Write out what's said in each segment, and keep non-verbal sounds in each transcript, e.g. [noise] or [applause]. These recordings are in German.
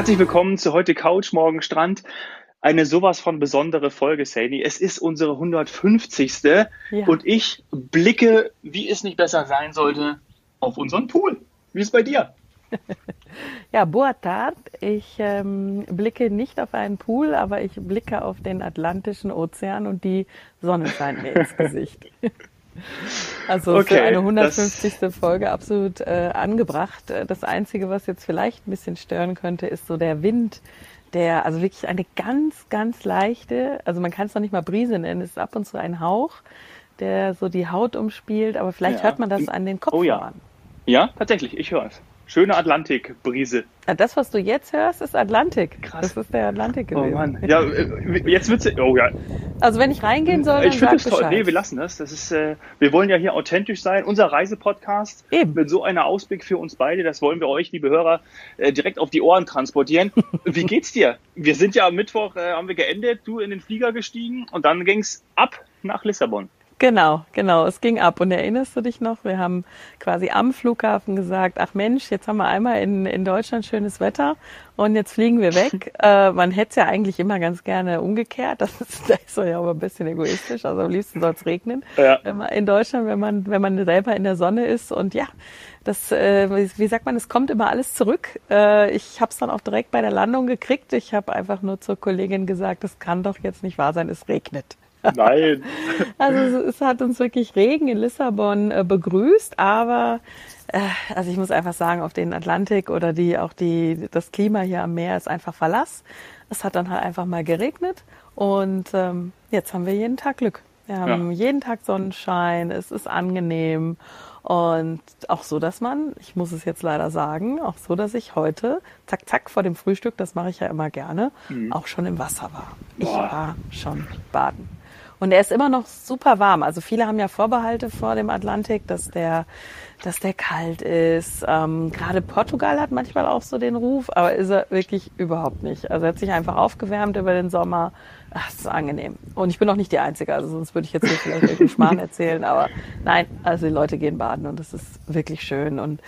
Herzlich willkommen zu heute Couch, morgen Strand. Eine sowas von besondere Folge, Sadie. Es ist unsere 150. Ja. Und ich blicke, wie es nicht besser sein sollte, auf unseren Pool. Wie ist es bei dir? [laughs] Ja, boa tarde. Ich ähm, blicke nicht auf einen Pool, aber ich blicke auf den Atlantischen Ozean und die Sonne scheint mir ins [laughs] Gesicht. Also okay, für eine 150. Folge absolut äh, angebracht. Das Einzige, was jetzt vielleicht ein bisschen stören könnte, ist so der Wind, der, also wirklich eine ganz, ganz leichte, also man kann es noch nicht mal Brise nennen, es ist ab und zu ein Hauch, der so die Haut umspielt, aber vielleicht ja. hört man das an den Kopfhörern. Oh ja. Ja, tatsächlich, ich höre es. Schöne Atlantikbrise. Das, was du jetzt hörst, ist Atlantik. Krass. Das ist der Atlantik oh gewesen. Oh Mann. Ja, äh, jetzt wird's. Oh ja. Also wenn ich reingehen soll, dann Ich finde es toll. Nee, wir lassen das. Das ist. Äh, wir wollen ja hier authentisch sein. Unser Reisepodcast Eben. mit so einer Ausblick für uns beide. Das wollen wir euch, liebe Hörer, äh, direkt auf die Ohren transportieren. [laughs] Wie geht's dir? Wir sind ja am Mittwoch äh, haben wir geendet. Du in den Flieger gestiegen und dann ging's ab nach Lissabon. Genau, genau. Es ging ab. Und erinnerst du dich noch? Wir haben quasi am Flughafen gesagt, ach Mensch, jetzt haben wir einmal in, in Deutschland schönes Wetter und jetzt fliegen wir weg. [laughs] äh, man hätte es ja eigentlich immer ganz gerne umgekehrt. Das ist, [laughs] das ist ja aber ein bisschen egoistisch. Also am liebsten soll es regnen. Ja. Wenn man, in Deutschland, wenn man, wenn man selber in der Sonne ist. Und ja, das, äh, wie sagt man, es kommt immer alles zurück. Äh, ich habe es dann auch direkt bei der Landung gekriegt. Ich habe einfach nur zur Kollegin gesagt, das kann doch jetzt nicht wahr sein, es regnet. Nein. [laughs] Also es hat uns wirklich Regen in Lissabon äh, begrüßt, aber äh, also ich muss einfach sagen, auf den Atlantik oder die auch die das Klima hier am Meer ist einfach Verlass. Es hat dann halt einfach mal geregnet und ähm, jetzt haben wir jeden Tag Glück. Wir haben ja. jeden Tag Sonnenschein, es ist angenehm und auch so, dass man, ich muss es jetzt leider sagen, auch so, dass ich heute, zack, zack, vor dem Frühstück, das mache ich ja immer gerne, mhm. auch schon im Wasser war. Ich war schon baden. Und er ist immer noch super warm. Also viele haben ja Vorbehalte vor dem Atlantik, dass der, dass der kalt ist. Ähm, Gerade Portugal hat manchmal auch so den Ruf, aber ist er wirklich überhaupt nicht. Also er hat sich einfach aufgewärmt über den Sommer. Ach, das ist angenehm. Und ich bin auch nicht die Einzige, also sonst würde ich jetzt hier vielleicht irgendeinen Schmarrn [laughs] erzählen. Aber nein, also die Leute gehen baden und das ist wirklich schön. Und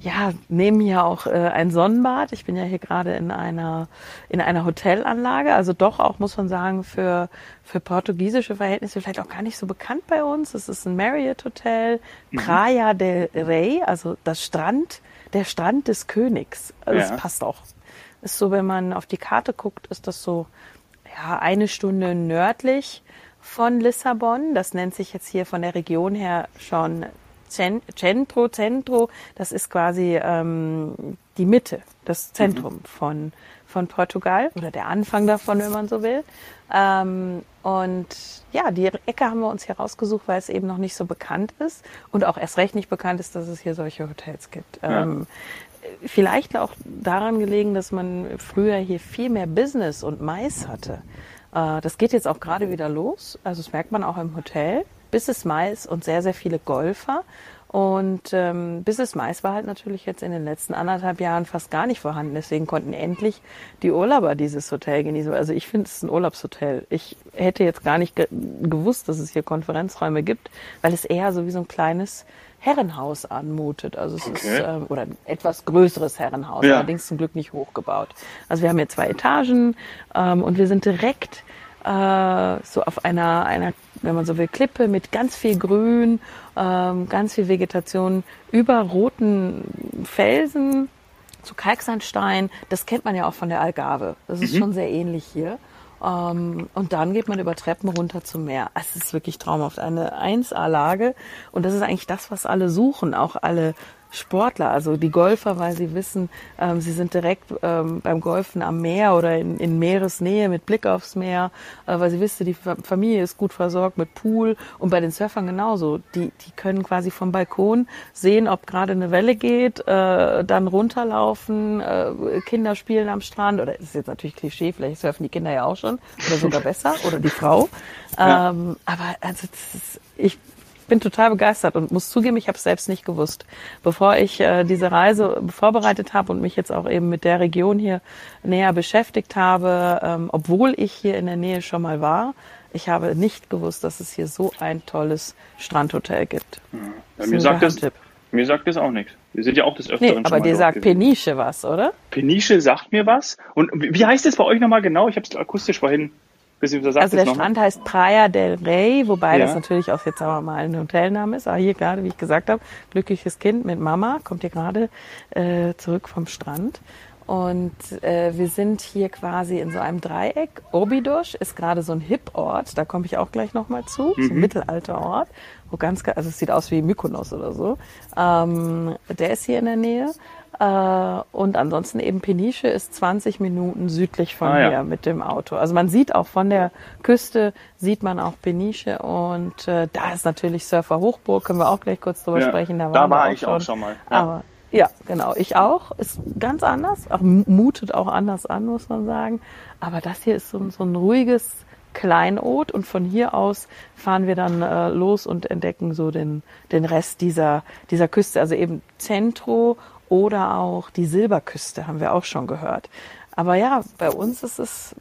ja, nehmen hier auch äh, ein Sonnenbad. Ich bin ja hier gerade in einer in einer Hotelanlage, also doch auch muss man sagen für für portugiesische Verhältnisse vielleicht auch gar nicht so bekannt bei uns. Es ist ein Marriott Hotel, mhm. Praia del Rey, also das Strand, der Strand des Königs. Also ja. Das passt auch. Ist so, wenn man auf die Karte guckt, ist das so ja eine Stunde nördlich von Lissabon. Das nennt sich jetzt hier von der Region her schon Centro, Centro, das ist quasi ähm, die Mitte, das Zentrum mhm. von, von Portugal oder der Anfang davon, wenn man so will. Ähm, und ja, die Ecke haben wir uns hier rausgesucht, weil es eben noch nicht so bekannt ist und auch erst recht nicht bekannt ist, dass es hier solche Hotels gibt. Ja. Vielleicht auch daran gelegen, dass man früher hier viel mehr Business und Mais hatte. Äh, das geht jetzt auch gerade wieder los. Also das merkt man auch im Hotel. Business Mais und sehr, sehr viele Golfer. Und ähm, Business Mais war halt natürlich jetzt in den letzten anderthalb Jahren fast gar nicht vorhanden. Deswegen konnten endlich die Urlauber dieses Hotel genießen. Also ich finde es ist ein Urlaubshotel. Ich hätte jetzt gar nicht ge gewusst, dass es hier Konferenzräume gibt, weil es eher so wie so ein kleines Herrenhaus anmutet. Also es okay. ist ähm, oder ein etwas größeres Herrenhaus, ja. allerdings zum Glück nicht hochgebaut. Also wir haben hier zwei Etagen ähm, und wir sind direkt äh, so auf einer, einer, wenn man so will, Klippe mit ganz viel Grün, ähm, ganz viel Vegetation über roten Felsen, zu Kalksandstein. Das kennt man ja auch von der Algarve. Das ist mhm. schon sehr ähnlich hier. Ähm, und dann geht man über Treppen runter zum Meer. Es ist wirklich traumhaft. Eine 1A-Lage. Und das ist eigentlich das, was alle suchen. Auch alle Sportler, also die Golfer, weil sie wissen, ähm, sie sind direkt ähm, beim Golfen am Meer oder in, in Meeresnähe mit Blick aufs Meer, äh, weil sie wissen, die Familie ist gut versorgt mit Pool und bei den Surfern genauso. Die, die können quasi vom Balkon sehen, ob gerade eine Welle geht, äh, dann runterlaufen, äh, Kinder spielen am Strand oder das ist jetzt natürlich Klischee, vielleicht surfen die Kinder ja auch schon oder sogar besser oder die Frau. [laughs] Ja. Ähm, aber also ist, ich bin total begeistert und muss zugeben, ich habe es selbst nicht gewusst. Bevor ich äh, diese Reise vorbereitet habe und mich jetzt auch eben mit der Region hier näher beschäftigt habe, ähm, obwohl ich hier in der Nähe schon mal war, ich habe nicht gewusst, dass es hier so ein tolles Strandhotel gibt. Ja, mir, sagt das, Mir sagt das auch nichts. Wir sind ja auch des Öfteren nee, aber dir sagt. Peniche was, oder? Peniche sagt mir was. Und wie heißt es bei euch nochmal genau? Ich habe es akustisch vorhin also der Strand mal? heißt Praia del Rey, wobei ja. das natürlich auch jetzt wir mal ein Hotelname ist. Aber hier gerade, wie ich gesagt habe, glückliches Kind mit Mama kommt hier gerade äh, zurück vom Strand. Und äh, wir sind hier quasi in so einem Dreieck. Obidos ist gerade so ein Hip-Ort, da komme ich auch gleich nochmal zu, mhm. so ein Mittelalterort, wo ganz, also es sieht aus wie Mykonos oder so. Ähm, der ist hier in der Nähe. Äh, und ansonsten eben Peniche ist 20 Minuten südlich von ah, hier ja. mit dem Auto. Also man sieht auch von der Küste, sieht man auch Peniche und äh, da ist natürlich Surfer Hochburg, können wir auch gleich kurz drüber ja, sprechen. Da, da war ich schon. auch schon mal. Ja. Aber ja, genau. Ich auch. Ist ganz anders. Auch mutet auch anders an, muss man sagen. Aber das hier ist so, so ein ruhiges Kleinod und von hier aus fahren wir dann äh, los und entdecken so den, den Rest dieser, dieser Küste. Also eben Centro oder auch die Silberküste haben wir auch schon gehört. Aber ja, bei uns ist es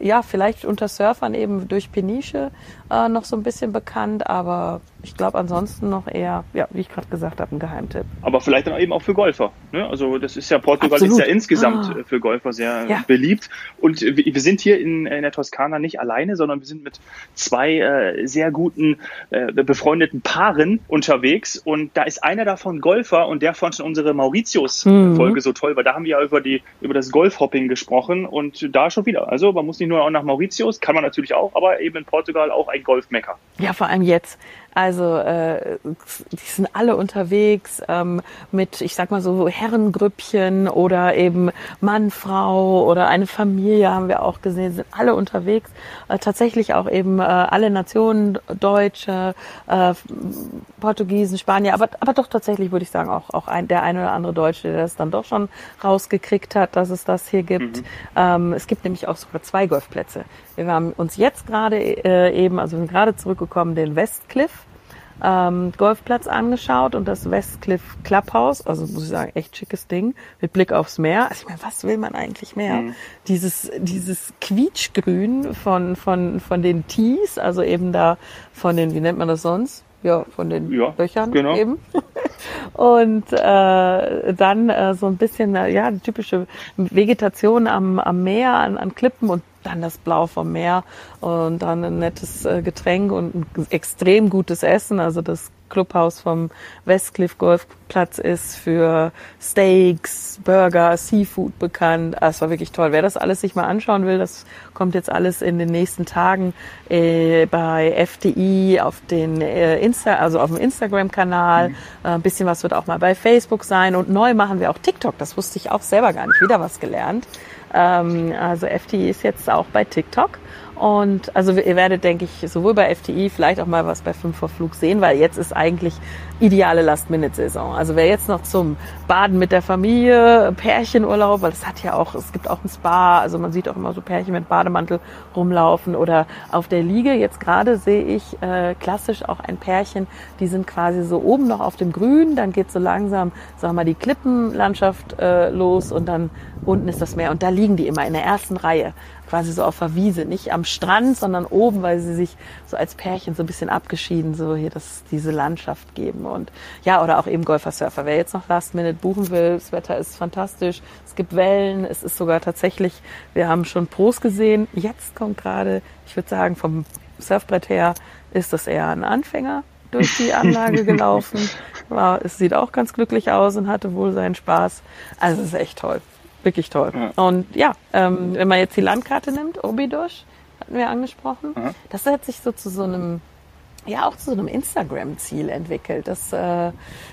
ja vielleicht unter Surfern eben durch Peniche äh, noch so ein bisschen bekannt, aber ich glaube ansonsten noch eher, ja, wie ich gerade gesagt habe, ein Geheimtipp. Aber vielleicht dann eben auch für Golfer. Ne? Also das ist ja, Portugal Absolut. ist ja insgesamt ah. für Golfer sehr ja. beliebt. Und wir sind hier in, in, der Toskana nicht alleine, sondern wir sind mit zwei äh, sehr guten äh, befreundeten Paaren unterwegs. Und da ist einer davon Golfer und der fand schon unsere Mauritius-Folge mhm. so toll, weil da haben wir ja über, die, über das Golfhopping gesprochen und da schon wieder. Also man muss nicht nur nach Mauritius, kann man natürlich auch, aber eben in Portugal auch ein Golfmecker. Ja, vor allem jetzt. Also äh, die sind alle unterwegs ähm, mit, ich sag mal so Herrengrüppchen oder eben Mann, Frau oder eine Familie haben wir auch gesehen, sind alle unterwegs. Äh, tatsächlich auch eben äh, alle Nationen, Deutsche, äh, Portugiesen, Spanier, aber, aber doch tatsächlich würde ich sagen auch, auch ein, der ein oder andere Deutsche, der das dann doch schon rausgekriegt hat, dass es das hier gibt. Mhm. Ähm, es gibt nämlich auch sogar zwei Golfplätze. Wir haben uns jetzt gerade äh, eben, also wir sind gerade zurückgekommen, den Westcliff ähm, Golfplatz angeschaut und das Westcliff Clubhouse, also muss ich sagen, echt schickes Ding, mit Blick aufs Meer. Also ich meine, was will man eigentlich mehr? Mhm. Dieses, dieses Quietschgrün von, von, von den Tees, also eben da von den, wie nennt man das sonst? Ja, von den ja, Löchern genau. eben. [laughs] Und äh, dann äh, so ein bisschen, ja, die typische Vegetation am, am Meer, an, an Klippen und dann das Blau vom Meer und dann ein nettes äh, Getränk und ein extrem gutes Essen. Also das Clubhaus vom Westcliff Golfplatz ist für Steaks, Burger, Seafood bekannt. Ah, es war wirklich toll. Wer das alles sich mal anschauen will, das kommt jetzt alles in den nächsten Tagen äh, bei FDI auf den äh, Insta, also auf dem Instagram-Kanal. Mhm. Äh, ein bisschen was wird auch mal bei Facebook sein und neu machen wir auch TikTok. Das wusste ich auch selber gar nicht. Wieder was gelernt. Ähm, also FTI ist jetzt auch bei TikTok. Und also ihr werdet, denke ich, sowohl bei FTI vielleicht auch mal was bei 5 vor Flug sehen, weil jetzt ist eigentlich ideale Last-Minute-Saison. Also wer jetzt noch zum Baden mit der Familie, Pärchenurlaub, weil es hat ja auch, es gibt auch ein Spa, also man sieht auch immer so Pärchen mit Bademantel rumlaufen oder auf der Liege. Jetzt gerade sehe ich äh, klassisch auch ein Pärchen, die sind quasi so oben noch auf dem Grün, dann geht so langsam, sagen wir mal, die Klippenlandschaft äh, los und dann unten ist das Meer und da liegen die immer in der ersten Reihe quasi so auf der Wiese, nicht am Strand, sondern oben, weil sie sich so als Pärchen so ein bisschen abgeschieden so hier das, diese Landschaft geben und ja, oder auch eben Golfer, Surfer. Wer jetzt noch Last Minute buchen will, das Wetter ist fantastisch, es gibt Wellen, es ist sogar tatsächlich, wir haben schon Pros gesehen, jetzt kommt gerade, ich würde sagen, vom Surfbrett her ist das eher ein Anfänger, durch die Anlage [laughs] gelaufen. War, es sieht auch ganz glücklich aus und hatte wohl seinen Spaß. Also es ist echt toll wirklich toll. Ja. Und ja, ähm, wenn man jetzt die Landkarte nimmt, Obidos, hatten wir angesprochen, mhm. das hat sich so zu so einem ja auch zu so einem Instagram-Ziel entwickelt. Das, äh,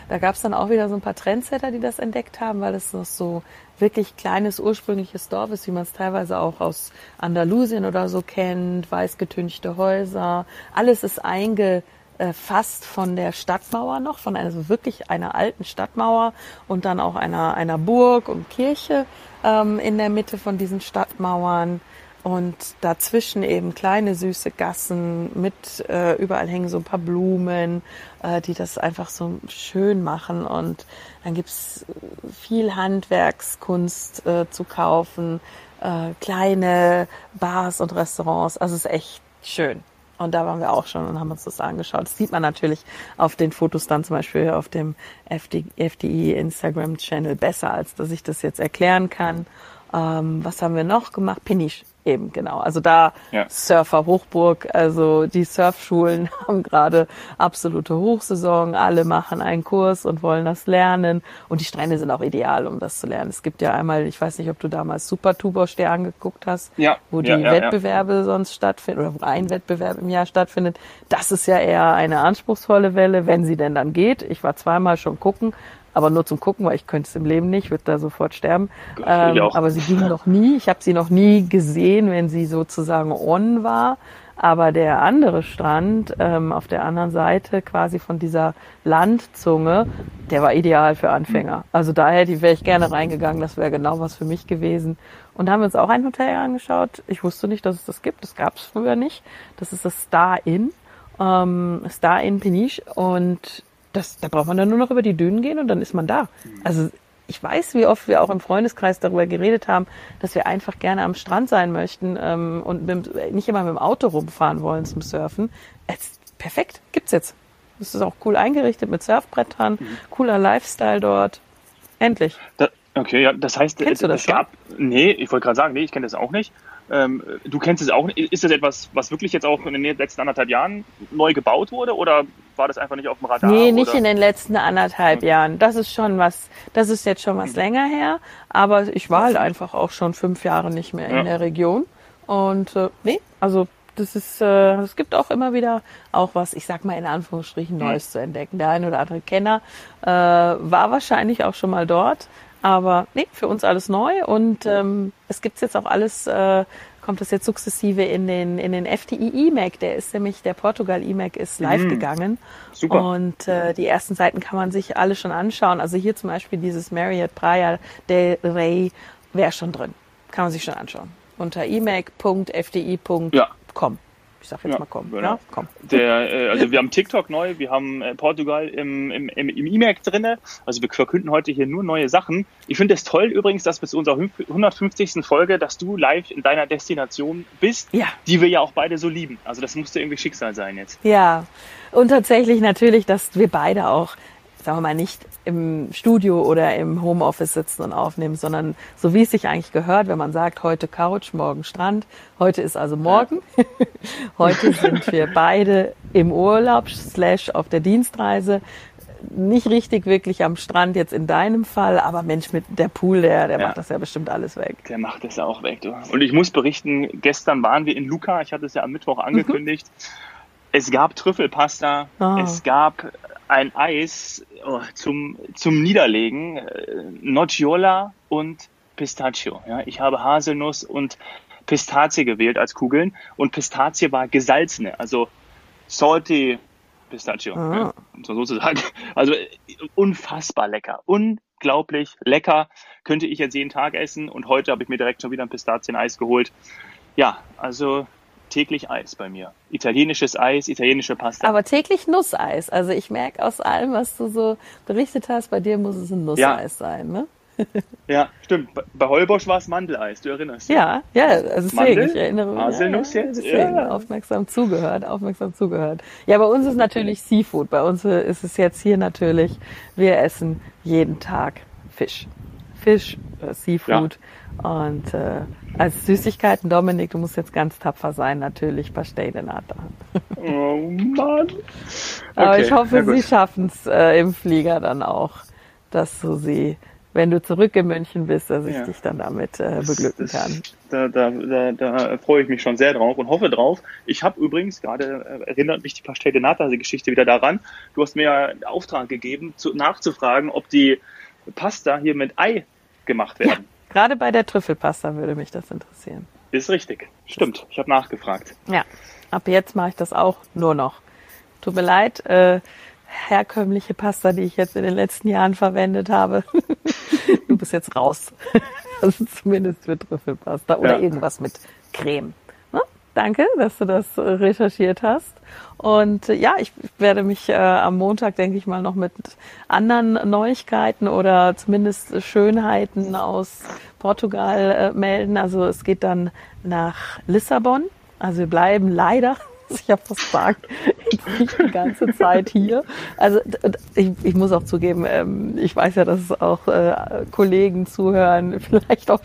da gab es dann auch wieder so ein paar Trendsetter, die das entdeckt haben, weil es noch so wirklich kleines ursprüngliches Dorf ist, wie man es teilweise auch aus Andalusien oder so kennt, weißgetünchte Häuser. Alles ist einge äh, fast von der Stadtmauer noch, von einer, also wirklich einer alten Stadtmauer und dann auch einer, einer Burg und Kirche ähm, in der Mitte von diesen Stadtmauern. Und dazwischen eben kleine süße Gassen mit äh, überall hängen so ein paar Blumen, äh, die das einfach so schön machen. Und dann gibt's viel Handwerkskunst äh, zu kaufen, äh, kleine Bars und Restaurants, also es ist echt schön. Und da waren wir auch schon und haben uns das angeschaut. Das sieht man natürlich auf den Fotos dann zum Beispiel auf dem FD, FDI Instagram Channel besser, als dass ich das jetzt erklären kann. Ähm, was haben wir noch gemacht? Peniche Eben, genau. Also da ja. Surfer Hochburg, also die Surfschulen [laughs] haben gerade absolute Hochsaison, alle machen einen Kurs und wollen das lernen und die Strände sind auch ideal, um das zu lernen. Es gibt ja einmal, ich weiß nicht, ob du damals Super Tubosch dir angeguckt hast, ja. wo die ja, Wettbewerbe sonst stattfinden oder wo ein Wettbewerb im Jahr stattfindet. Das ist ja eher eine anspruchsvolle Welle, wenn sie denn dann geht. Ich war zweimal schon gucken, aber nur zum Gucken, weil ich könnte es im Leben nicht, würde da sofort sterben. Ähm, aber sie ging noch nie. Ich habe sie noch nie gesehen, wenn sie sozusagen on war. Aber der andere Strand ähm, auf der anderen Seite, quasi von dieser Landzunge, der war ideal für Anfänger. Also da hätte wäre ich gerne reingegangen. Das wäre genau was für mich gewesen. Und da haben wir uns auch ein Hotel angeschaut. Ich wusste nicht, dass es das gibt. Das gab es früher nicht. Das ist das Star Inn. Ähm, Star Inn Peniche. Und das, da braucht man dann nur noch über die Dünen gehen und dann ist man da. Also ich weiß, wie oft wir auch im Freundeskreis darüber geredet haben, dass wir einfach gerne am Strand sein möchten ähm, und mit, nicht immer mit dem Auto rumfahren wollen zum Surfen. Es, perfekt, gibt's jetzt. Das ist auch cool eingerichtet mit Surfbrettern, mhm. cooler Lifestyle dort. Endlich. Da, okay, ja, das heißt, Kennst du das es gab, nee, ich wollte gerade sagen, nee, ich kenne das auch nicht. Ähm, du kennst es auch. Ist das etwas, was wirklich jetzt auch in den letzten anderthalb Jahren neu gebaut wurde oder war das einfach nicht auf dem Radar? Nee, nicht oder? in den letzten anderthalb okay. Jahren. Das ist schon was, das ist jetzt schon was mhm. länger her, aber ich war halt einfach auch schon fünf Jahre nicht mehr ja. in der Region. Und äh, nee, also das ist, äh, es gibt auch immer wieder auch was, ich sag mal in Anführungsstrichen, Neues mhm. zu entdecken. Der eine oder andere Kenner äh, war wahrscheinlich auch schon mal dort, aber nee, für uns alles neu und ähm, es gibt's jetzt auch alles, äh, kommt das jetzt sukzessive in den, in den FTI E-Mac. Der ist nämlich, der Portugal E-Mac ist live mhm. gegangen. Super. Und äh, die ersten Seiten kann man sich alle schon anschauen. Also hier zum Beispiel dieses Marriott Praia del Rey wäre schon drin. Kann man sich schon anschauen. Unter emac.fdi.com. Ja. Ich sag jetzt ja, mal komm. Genau. Ja, komm. Der, äh, also wir haben TikTok neu, wir haben äh, Portugal im, im, im, im E-Mac drinne. Also wir verkünden heute hier nur neue Sachen. Ich finde es toll übrigens, dass bis zu unserer 150. Folge, dass du live in deiner Destination bist, ja. die wir ja auch beide so lieben. Also das musste irgendwie Schicksal sein jetzt. Ja, und tatsächlich natürlich, dass wir beide auch sagen wir mal, nicht im Studio oder im Homeoffice sitzen und aufnehmen, sondern so wie es sich eigentlich gehört, wenn man sagt, heute Couch, morgen Strand. Heute ist also morgen. [laughs] heute sind wir beide im Urlaub, slash auf der Dienstreise. Nicht richtig wirklich am Strand jetzt in deinem Fall, aber Mensch, mit der Pool, der, der ja. macht das ja bestimmt alles weg. Der macht das ja auch weg, du. Und ich muss berichten, gestern waren wir in Luca, ich hatte es ja am Mittwoch angekündigt. Es gab Trüffelpasta, oh. es gab ein Eis oh, zum, zum Niederlegen, äh, Nocciola und Pistachio. Ja, ich habe Haselnuss und Pistazie gewählt als Kugeln und Pistazie war gesalzene, also salty Pistachio, ah. ja, so sozusagen. [laughs] Also unfassbar lecker, unglaublich lecker. Könnte ich jetzt jeden Tag essen und heute habe ich mir direkt schon wieder ein Pistazieneis geholt. Ja, also täglich Eis bei mir. Italienisches Eis, italienische Pasta. Aber täglich Nusseis. Also ich merke aus allem, was du so berichtet hast, bei dir muss es ein Nusseis ja. sein, ne? [laughs] ja, stimmt. Bei Holbosch war es Mandeleis, du erinnerst dich? Ja, ja, also deswegen, Mandel, ich erinnere mich. Haselnuss ja, jetzt? Deswegen, ja. aufmerksam zugehört, aufmerksam zugehört. Ja, bei uns ist natürlich Seafood. Bei uns ist es jetzt hier natürlich, wir essen jeden Tag Fisch. Fisch, äh, Seafood. Ja. Und äh, als Süßigkeiten, Dominik, du musst jetzt ganz tapfer sein, natürlich Pastel de Nata. Oh Mann. Okay, Aber ich hoffe, Sie schaffen es äh, im Flieger dann auch, dass du sie, wenn du zurück in München bist, dass ich ja. dich dann damit äh, beglücken kann. Da, da, da, da freue ich mich schon sehr drauf und hoffe drauf. Ich habe übrigens, gerade äh, erinnert mich die Pastel de Nata-Geschichte wieder daran, du hast mir einen Auftrag gegeben, zu, nachzufragen, ob die Pasta hier mit Ei gemacht werden. Ja. Gerade bei der Trüffelpasta würde mich das interessieren. Ist richtig. Stimmt. Ich habe nachgefragt. Ja. Ab jetzt mache ich das auch nur noch. Tut mir leid, äh, herkömmliche Pasta, die ich jetzt in den letzten Jahren verwendet habe. [laughs] du bist jetzt raus. [laughs] also zumindest für Trüffelpasta oder ja. irgendwas mit Creme. Danke, dass du das äh, recherchiert hast. Und äh, ja, ich werde mich äh, am Montag, denke ich mal, noch mit anderen Neuigkeiten oder zumindest Schönheiten aus Portugal äh, melden. Also es geht dann nach Lissabon. Also wir bleiben leider [laughs] ich habe gesagt, ich die ganze Zeit hier. Also ich, ich muss auch zugeben, ähm, ich weiß ja, dass es auch äh, Kollegen zuhören, [laughs] vielleicht auch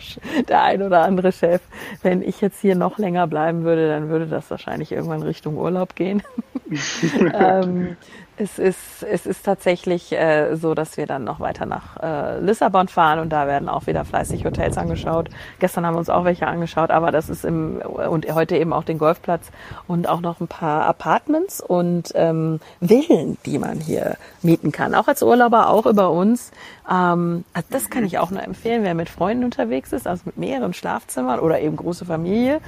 der ein oder andere Chef. Wenn ich jetzt hier noch länger bleiben würde, dann würde das wahrscheinlich irgendwann Richtung Urlaub gehen. [laughs] ähm, es ist, es ist tatsächlich äh, so, dass wir dann noch weiter nach äh, Lissabon fahren und da werden auch wieder fleißig Hotels angeschaut. Gestern haben wir uns auch welche angeschaut, aber das ist im und heute eben auch den Golfplatz und auch noch ein paar Apartments und ähm, Villen, die man hier mieten kann. Auch als Urlauber, auch über uns. Ähm, also das kann ich auch nur empfehlen, wer mit Freunden unterwegs ist, also mit mehreren Schlafzimmern oder eben große Familie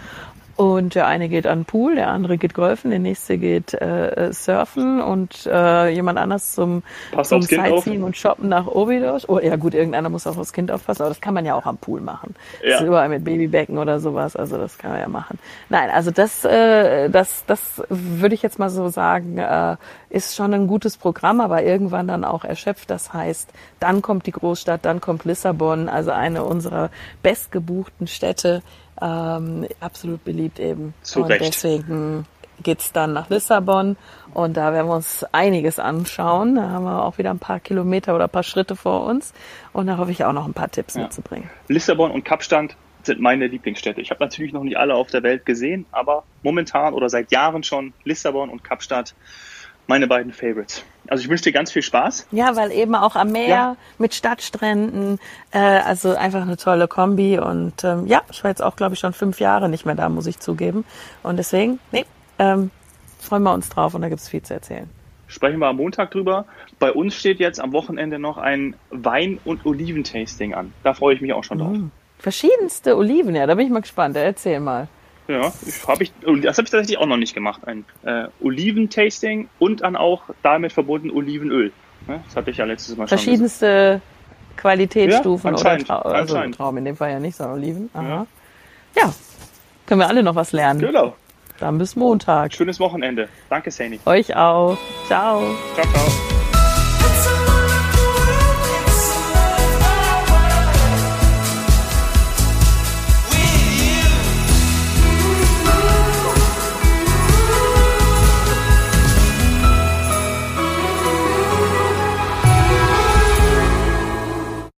und der eine geht an den Pool, der andere geht golfen, der nächste geht äh, surfen und äh, jemand anders zum, zum Sightseeing und shoppen nach Obidos. Oh ja gut, irgendeiner muss auch aufs Kind aufpassen, aber das kann man ja auch am Pool machen. Ja. Das ist überall mit Babybecken oder sowas, also das kann man ja machen. Nein, also das, äh, das, das würde ich jetzt mal so sagen, äh, ist schon ein gutes Programm, aber irgendwann dann auch erschöpft. Das heißt, dann kommt die Großstadt, dann kommt Lissabon, also eine unserer bestgebuchten Städte ähm, absolut beliebt eben. Zu und Recht. deswegen geht's dann nach Lissabon und da werden wir uns einiges anschauen. Da haben wir auch wieder ein paar Kilometer oder ein paar Schritte vor uns und da hoffe ich auch noch ein paar Tipps ja. mitzubringen. Lissabon und Kapstadt sind meine Lieblingsstädte. Ich habe natürlich noch nicht alle auf der Welt gesehen, aber momentan oder seit Jahren schon Lissabon und Kapstadt meine beiden Favorites. Also ich wünsche dir ganz viel Spaß. Ja, weil eben auch am Meer ja. mit Stadtstränden, äh, also einfach eine tolle Kombi. Und ähm, ja, ich war jetzt auch, glaube ich, schon fünf Jahre nicht mehr da, muss ich zugeben. Und deswegen, nee, ähm, freuen wir uns drauf und da gibt es viel zu erzählen. Sprechen wir am Montag drüber. Bei uns steht jetzt am Wochenende noch ein Wein- und Oliventasting an. Da freue ich mich auch schon drauf. Mhm. Verschiedenste Oliven, ja, da bin ich mal gespannt. Erzähl mal. Ja, ich, hab ich, das habe ich tatsächlich auch noch nicht gemacht. Ein äh, Oliventasting und dann auch damit verbunden Olivenöl. Das hatte ich ja letztes Mal schon. Verschiedenste Qualitätsstufen ja, oder Trau also Trauben in dem Fall ja nicht, sondern Oliven. Aha. Ja. ja, können wir alle noch was lernen. Genau. Dann bis Montag. Schönes Wochenende. Danke, Sani. Euch auch. Ciao. Ciao, ciao.